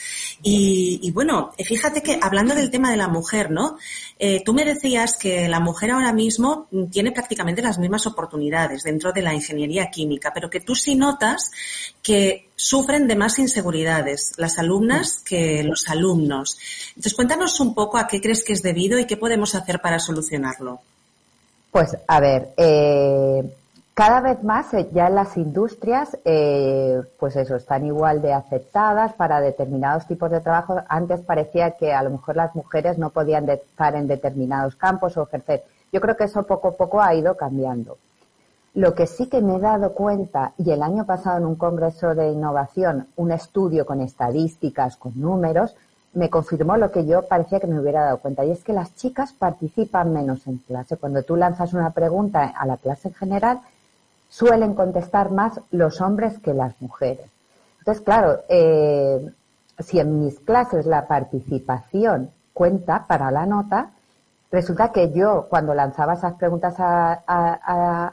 Y, y bueno, fíjate que hablando del tema de la mujer, ¿no? Eh, tú me decías que la mujer ahora mismo tiene prácticamente las mismas oportunidades dentro de la ingeniería química, pero que tú sí notas que sufren de más inseguridades las alumnas que los alumnos. Entonces, cuéntanos un poco a qué crees que es debido y qué podemos hacer para solucionarlo. Pues, a ver, eh, cada vez más eh, ya las industrias, eh, pues eso, están igual de aceptadas para determinados tipos de trabajo. Antes parecía que a lo mejor las mujeres no podían estar en determinados campos o ejercer. Yo creo que eso poco a poco ha ido cambiando. Lo que sí que me he dado cuenta, y el año pasado en un congreso de innovación, un estudio con estadísticas, con números, me confirmó lo que yo parecía que me hubiera dado cuenta, y es que las chicas participan menos en clase. Cuando tú lanzas una pregunta a la clase en general, suelen contestar más los hombres que las mujeres. Entonces, claro, eh, si en mis clases la participación cuenta para la nota, resulta que yo cuando lanzaba esas preguntas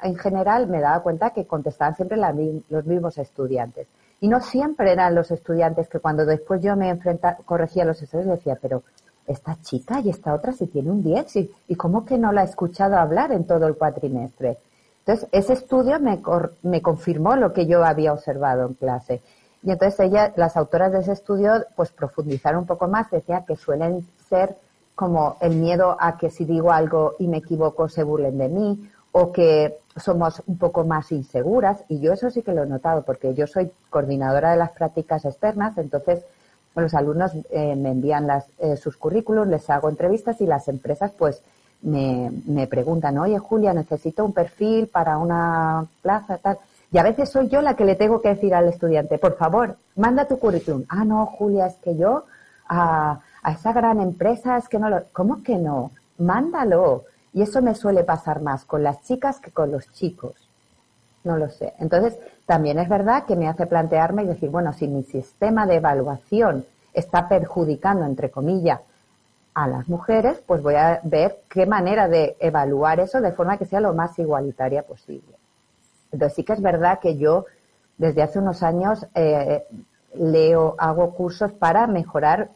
en general me daba cuenta que contestaban siempre los mismos estudiantes. Y no siempre eran los estudiantes que cuando después yo me enfrentaba, corregía a los estudiantes decía, pero esta chica y esta otra si tiene un 10 y, y cómo que no la he escuchado hablar en todo el cuatrimestre. Entonces, ese estudio me, me confirmó lo que yo había observado en clase. Y entonces ella, las autoras de ese estudio, pues profundizaron un poco más, decía que suelen ser como el miedo a que si digo algo y me equivoco se burlen de mí, o que somos un poco más inseguras, y yo eso sí que lo he notado, porque yo soy coordinadora de las prácticas externas, entonces los alumnos eh, me envían las, eh, sus currículums, les hago entrevistas y las empresas pues me, preguntan, oye Julia, necesito un perfil para una plaza, tal. Y a veces soy yo la que le tengo que decir al estudiante, por favor, manda tu currículum. Ah, no, Julia, es que yo a, a esa gran empresa es que no lo... ¿Cómo que no? Mándalo. Y eso me suele pasar más con las chicas que con los chicos. No lo sé. Entonces, también es verdad que me hace plantearme y decir, bueno, si mi sistema de evaluación está perjudicando, entre comillas, a las mujeres, pues voy a ver qué manera de evaluar eso de forma que sea lo más igualitaria posible. Entonces sí que es verdad que yo desde hace unos años eh, leo, hago cursos para mejorar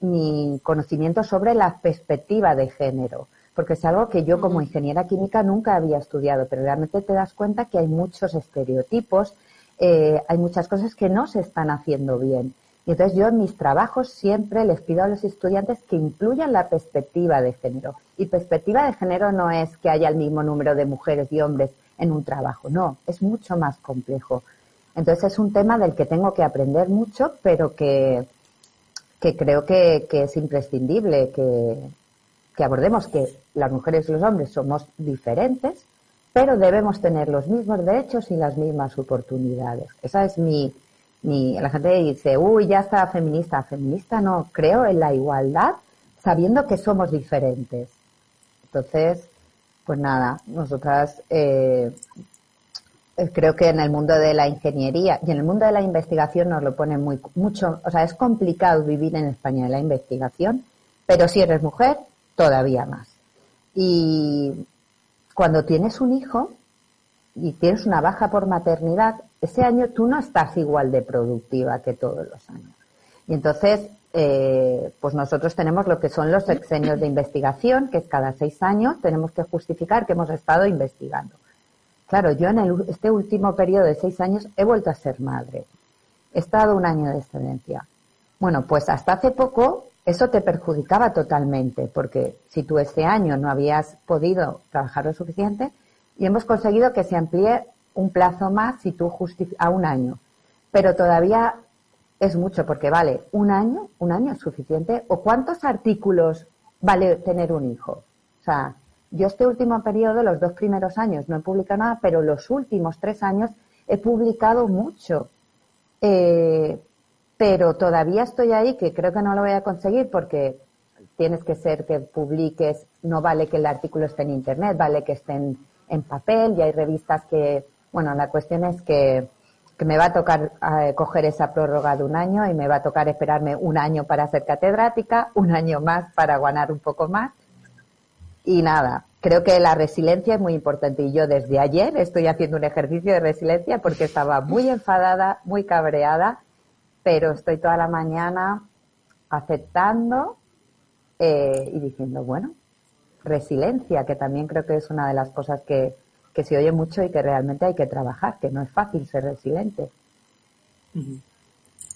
mi conocimiento sobre la perspectiva de género, porque es algo que yo como ingeniera química nunca había estudiado, pero realmente te das cuenta que hay muchos estereotipos, eh, hay muchas cosas que no se están haciendo bien. Y entonces yo en mis trabajos siempre les pido a los estudiantes que incluyan la perspectiva de género. Y perspectiva de género no es que haya el mismo número de mujeres y hombres en un trabajo, no, es mucho más complejo. Entonces es un tema del que tengo que aprender mucho, pero que, que creo que, es imprescindible que, abordemos que las mujeres y los hombres somos diferentes, pero debemos tener los mismos derechos y las mismas oportunidades. Esa es mi, ni la gente dice, uy, ya está feminista. Feminista no, creo en la igualdad sabiendo que somos diferentes. Entonces, pues nada, nosotras eh, creo que en el mundo de la ingeniería y en el mundo de la investigación nos lo pone muy mucho, o sea, es complicado vivir en España en la investigación, pero si eres mujer, todavía más. Y cuando tienes un hijo, y tienes una baja por maternidad, ese año tú no estás igual de productiva que todos los años. Y entonces, eh, pues nosotros tenemos lo que son los sexenios de investigación, que es cada seis años tenemos que justificar que hemos estado investigando. Claro, yo en este último periodo de seis años he vuelto a ser madre. He estado un año de excedencia. Bueno, pues hasta hace poco eso te perjudicaba totalmente, porque si tú ese año no habías podido trabajar lo suficiente, y hemos conseguido que se amplíe un plazo más si tú a un año. Pero todavía es mucho porque vale un año, un año es suficiente. ¿O cuántos artículos vale tener un hijo? O sea, yo este último periodo, los dos primeros años, no he publicado nada, pero los últimos tres años he publicado mucho. Eh, pero todavía estoy ahí, que creo que no lo voy a conseguir porque tienes que ser que publiques, no vale que el artículo esté en Internet, vale que esté en, en papel y hay revistas que, bueno, la cuestión es que, que me va a tocar eh, coger esa prórroga de un año y me va a tocar esperarme un año para ser catedrática, un año más para ganar un poco más. Y nada, creo que la resiliencia es muy importante y yo desde ayer estoy haciendo un ejercicio de resiliencia porque estaba muy enfadada, muy cabreada, pero estoy toda la mañana aceptando eh, y diciendo, bueno, resiliencia, que también creo que es una de las cosas que, que se oye mucho y que realmente hay que trabajar, que no es fácil ser resiliente.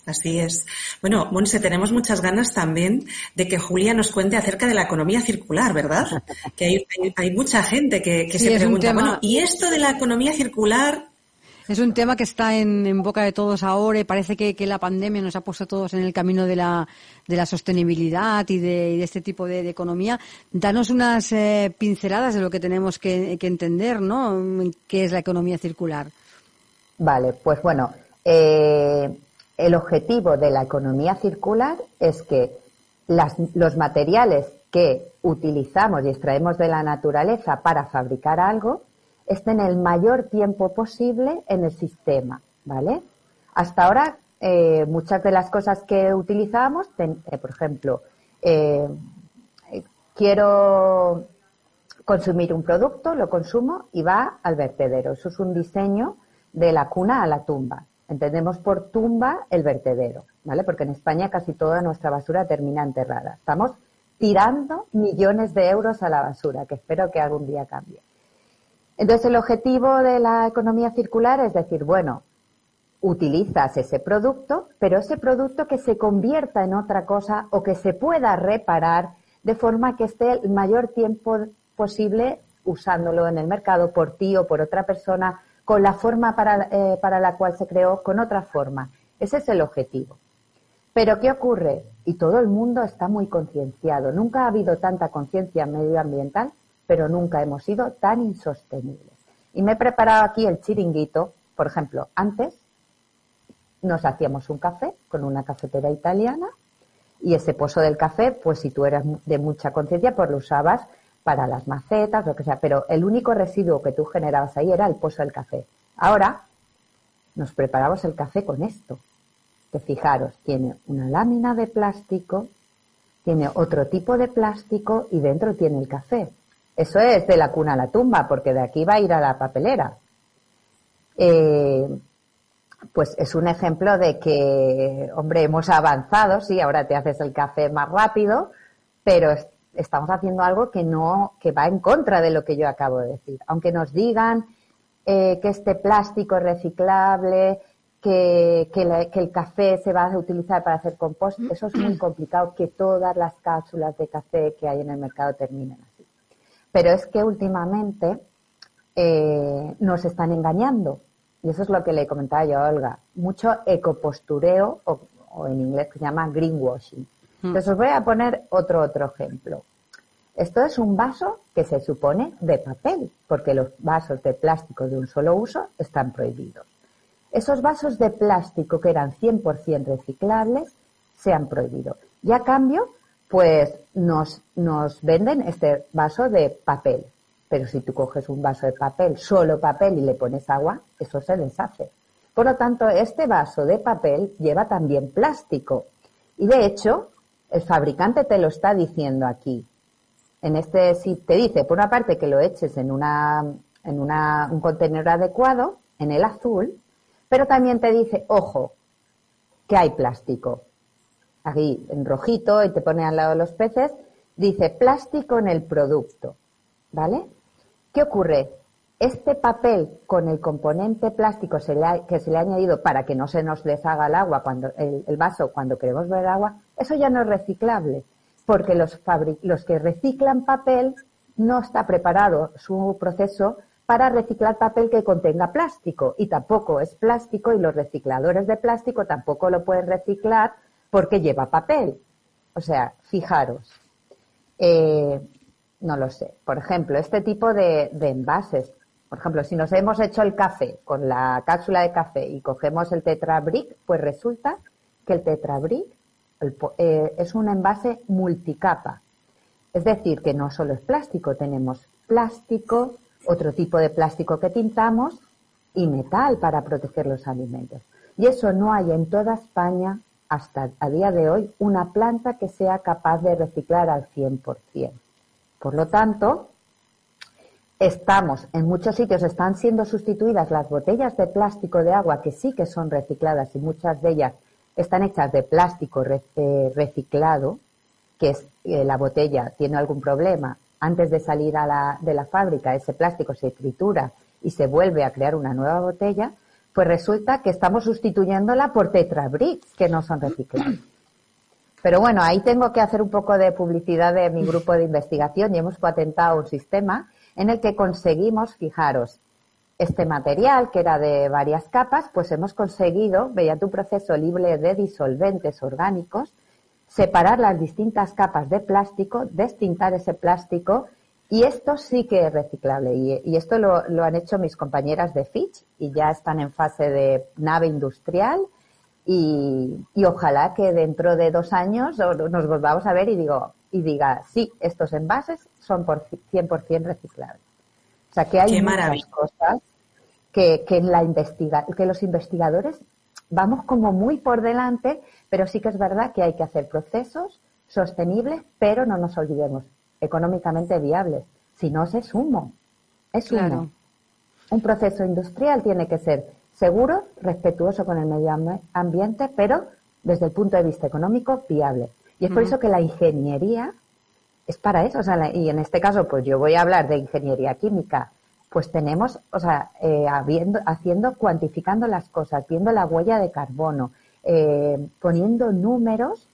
Así es. Bueno, Monse, tenemos muchas ganas también de que Julia nos cuente acerca de la economía circular, ¿verdad? <laughs> Que hay, hay, mucha gente que, se pregunta, bueno, ¿y esto de la economía circular es un tema que está en, boca de todos ahora y parece que, la pandemia nos ha puesto todos en el camino de la, de la sostenibilidad y de, este tipo de, economía. Danos unas eh, pinceladas de lo que tenemos que, entender, ¿no? ¿Qué es la economía circular? Vale, pues bueno, eh, el objetivo de la economía circular es que los materiales que utilizamos y extraemos de la naturaleza para fabricar algo estén el mayor tiempo posible en el sistema, ¿vale? Hasta ahora, eh, muchas de las cosas que utilizamos, eh, por ejemplo, eh, quiero consumir un producto, lo consumo y va al vertedero. Eso es un diseño de la cuna a la tumba. Entendemos por tumba el vertedero, ¿vale? Porque en España casi toda nuestra basura termina enterrada. Estamos tirando millones de euros a la basura, que espero que algún día cambie. Entonces, el objetivo de la economía circular es decir, bueno, utilizas ese producto, pero ese producto que se convierta en otra cosa o que se pueda reparar de forma que esté el mayor tiempo posible usándolo en el mercado por ti o por otra persona, con la forma para, eh, para la cual se creó, con otra forma. Ese es el objetivo. Pero ¿qué ocurre? Y todo el mundo está muy concienciado. Nunca ha habido tanta conciencia medioambiental pero nunca hemos sido tan insostenibles. Y me he preparado aquí el chiringuito, por ejemplo, antes nos hacíamos un café con una cafetera italiana y ese pozo del café, pues si tú eras de mucha conciencia, pues lo usabas para las macetas, lo que sea, pero el único residuo que tú generabas ahí era el pozo del café. Ahora nos preparamos el café con esto, que fijaros, tiene una lámina de plástico, tiene otro tipo de plástico y dentro tiene el café. Eso es de la cuna a la tumba, porque de aquí va a ir a la papelera. Eh, pues es un ejemplo de que, hombre, hemos avanzado, sí, ahora te haces el café más rápido, pero estamos haciendo algo que no, que va en contra de lo que yo acabo de decir. Aunque nos digan eh, que este plástico es reciclable, que, que, el café se va a utilizar para hacer compost, eso es muy complicado que todas las cápsulas de café que hay en el mercado terminen pero es que últimamente eh, nos están engañando. Y eso es lo que le comentaba yo a Olga. Mucho ecopostureo, o, en inglés se llama greenwashing. Hmm. Entonces os voy a poner otro, otro ejemplo. Esto es un vaso que se supone de papel, porque los vasos de plástico de un solo uso están prohibidos. Esos vasos de plástico que eran 100% reciclables se han prohibido. Y a cambio pues nos, nos venden este vaso de papel. Pero si tú coges un vaso de papel, solo papel, y le pones agua, eso se deshace. Por lo tanto, este vaso de papel lleva también plástico. Y de hecho, el fabricante te lo está diciendo aquí. En este, si te dice, por una parte, que lo eches en una, en un contenedor adecuado, en el azul, pero también te dice, ojo, que hay plástico. Aquí en rojito y te pone al lado de los peces, dice plástico en el producto. ¿Vale? ¿Qué ocurre? Este papel con el componente plástico que se le ha añadido para que no se nos deshaga el agua cuando el, vaso cuando queremos beber agua, eso ya no es reciclable, porque los, los que reciclan papel no está preparado su proceso para reciclar papel que contenga plástico y tampoco es plástico y los recicladores de plástico tampoco lo pueden reciclar porque lleva papel. O sea, fijaros, eh, no lo sé. Por ejemplo, este tipo de, envases. Por ejemplo, si nos hemos hecho el café con la cápsula de café y cogemos el tetrabric, pues resulta que el tetrabric eh, es un envase multicapa. Es decir, que no solo es plástico, tenemos plástico, otro tipo de plástico que tintamos y metal para proteger los alimentos. Y eso no hay en toda España hasta a día de hoy una planta que sea capaz de reciclar al 100%. Por lo tanto, estamos, en muchos sitios están siendo sustituidas las botellas de plástico de agua que sí que son recicladas y muchas de ellas están hechas de plástico eh, reciclado, que es eh, la botella tiene algún problema, antes de salir a la, de la fábrica ese plástico se tritura y se vuelve a crear una nueva botella, pues resulta que estamos sustituyéndola por tetrabricks que no son reciclados. Pero bueno, ahí tengo que hacer un poco de publicidad de mi grupo de investigación y hemos patentado un sistema en el que conseguimos, fijaros, este material que era de varias capas, pues hemos conseguido, mediante un proceso libre de disolventes orgánicos, separar las distintas capas de plástico, destintar ese plástico y esto sí que es reciclable. Y, esto lo, han hecho mis compañeras de Fitch y ya están en fase de nave industrial. Y, ojalá que dentro de dos años nos volvamos a ver y digo y diga, sí, estos envases son por 100% reciclables. O sea que hay muchas cosas que, que, la investiga que los investigadores vamos como muy por delante, pero sí que es verdad que hay que hacer procesos sostenibles, pero no nos olvidemos, económicamente viables. Si no, es humo. Es humo. Un proceso industrial tiene que ser seguro, respetuoso con el medio ambiente, pero desde el punto de vista económico viable. Y es por eso que la ingeniería es para eso. O sea, y en este caso, pues yo voy a hablar de ingeniería química. Pues tenemos, o sea, eh, habiendo, haciendo, cuantificando las cosas, viendo la huella de carbono, eh, poniendo números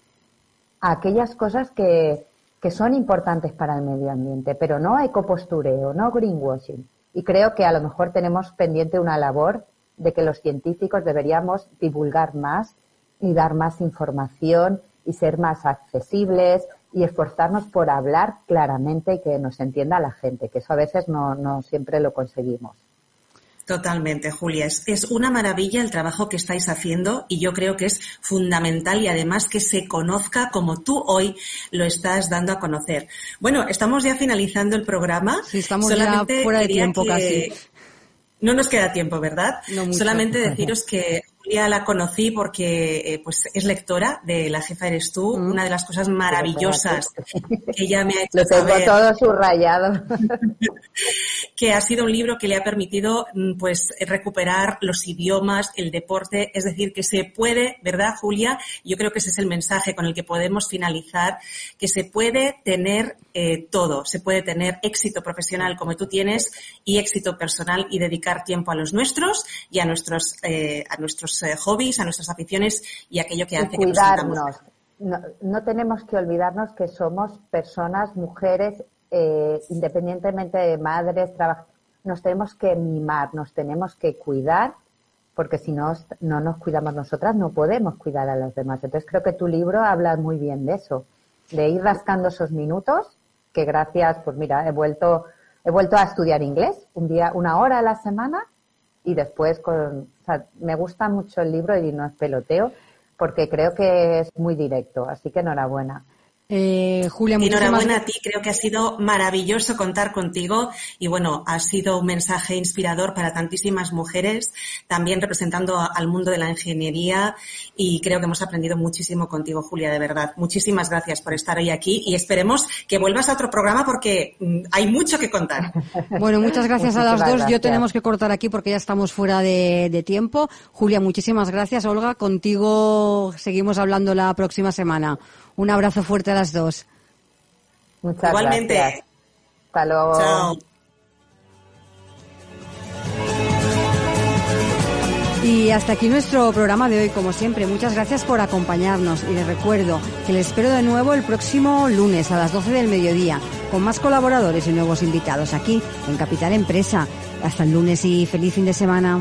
a aquellas cosas que, que son importantes para el medio ambiente, pero no ecopostureo, no greenwashing. Y creo que a lo mejor tenemos pendiente una labor de que los científicos deberíamos divulgar más y dar más información y ser más accesibles y esforzarnos por hablar claramente y que nos entienda la gente, que eso a veces no, no siempre lo conseguimos. Totalmente, Julia. Es, una maravilla el trabajo que estáis haciendo y yo creo que es fundamental y además que se conozca como tú hoy lo estás dando a conocer. Bueno, estamos ya finalizando el programa. Sí, estamos ya fuera de tiempo casi. No nos queda tiempo, ¿verdad? Solamente <laughs> deciros que Julia la conocí porque eh, pues es lectora de La jefa eres tú, mm. una de las cosas maravillosas que ella me ha hecho <laughs> Lo tengo todo subrayado. <laughs> que ha sido un libro que le ha permitido mm, pues recuperar los idiomas, el deporte, es decir, que se puede, ¿verdad, Julia? Yo creo que ese es el mensaje con el que podemos finalizar, que se puede tener eh, todo, se puede tener éxito profesional como tú tienes y éxito personal y dedicar tiempo a los nuestros y a nuestros eh, a nuestros eh, hobbies, a nuestras aficiones y aquello que hace cuidarnos. que nos no, no, tenemos que olvidarnos que somos personas, mujeres, eh, independientemente de madres, nos tenemos que mimar, nos tenemos que cuidar, porque si no, no nos cuidamos nosotras, no podemos cuidar a los demás. Entonces creo que tu libro habla muy bien de eso, de ir rascando esos minutos, que gracias, pues mira, he vuelto, he vuelto a estudiar inglés, un día, una hora a la semana, y después con, me gusta mucho el libro y no es peloteo porque creo que es muy directo, así que enhorabuena. Eh, Julia, Enhorabuena a ti, creo que ha sido maravilloso contar contigo y bueno, ha sido un mensaje inspirador para tantísimas mujeres, también representando al mundo de la ingeniería y creo que hemos aprendido muchísimo contigo, Julia, de verdad. Muchísimas gracias por estar hoy aquí y esperemos que vuelvas a otro programa porque mm, hay mucho que contar. <laughs> Bueno, muchas gracias a las dos. Yo tenemos que cortar aquí porque ya estamos fuera de, de tiempo. Julia, muchísimas gracias. Olga, contigo seguimos hablando la próxima semana. Un abrazo fuerte a las dos. Muchas Igualmente. gracias. Hasta luego. Chao. Y hasta aquí nuestro programa de hoy, como siempre. Muchas gracias por acompañarnos y les recuerdo que les espero de nuevo el próximo lunes a las 12 del mediodía con más colaboradores y nuevos invitados aquí en Capital Empresa. Hasta el lunes y feliz fin de semana.